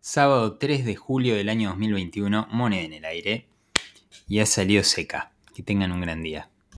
Sábado 3 de julio del año 2021, moneda en el aire. Y ha salido seca. Que tengan un gran día.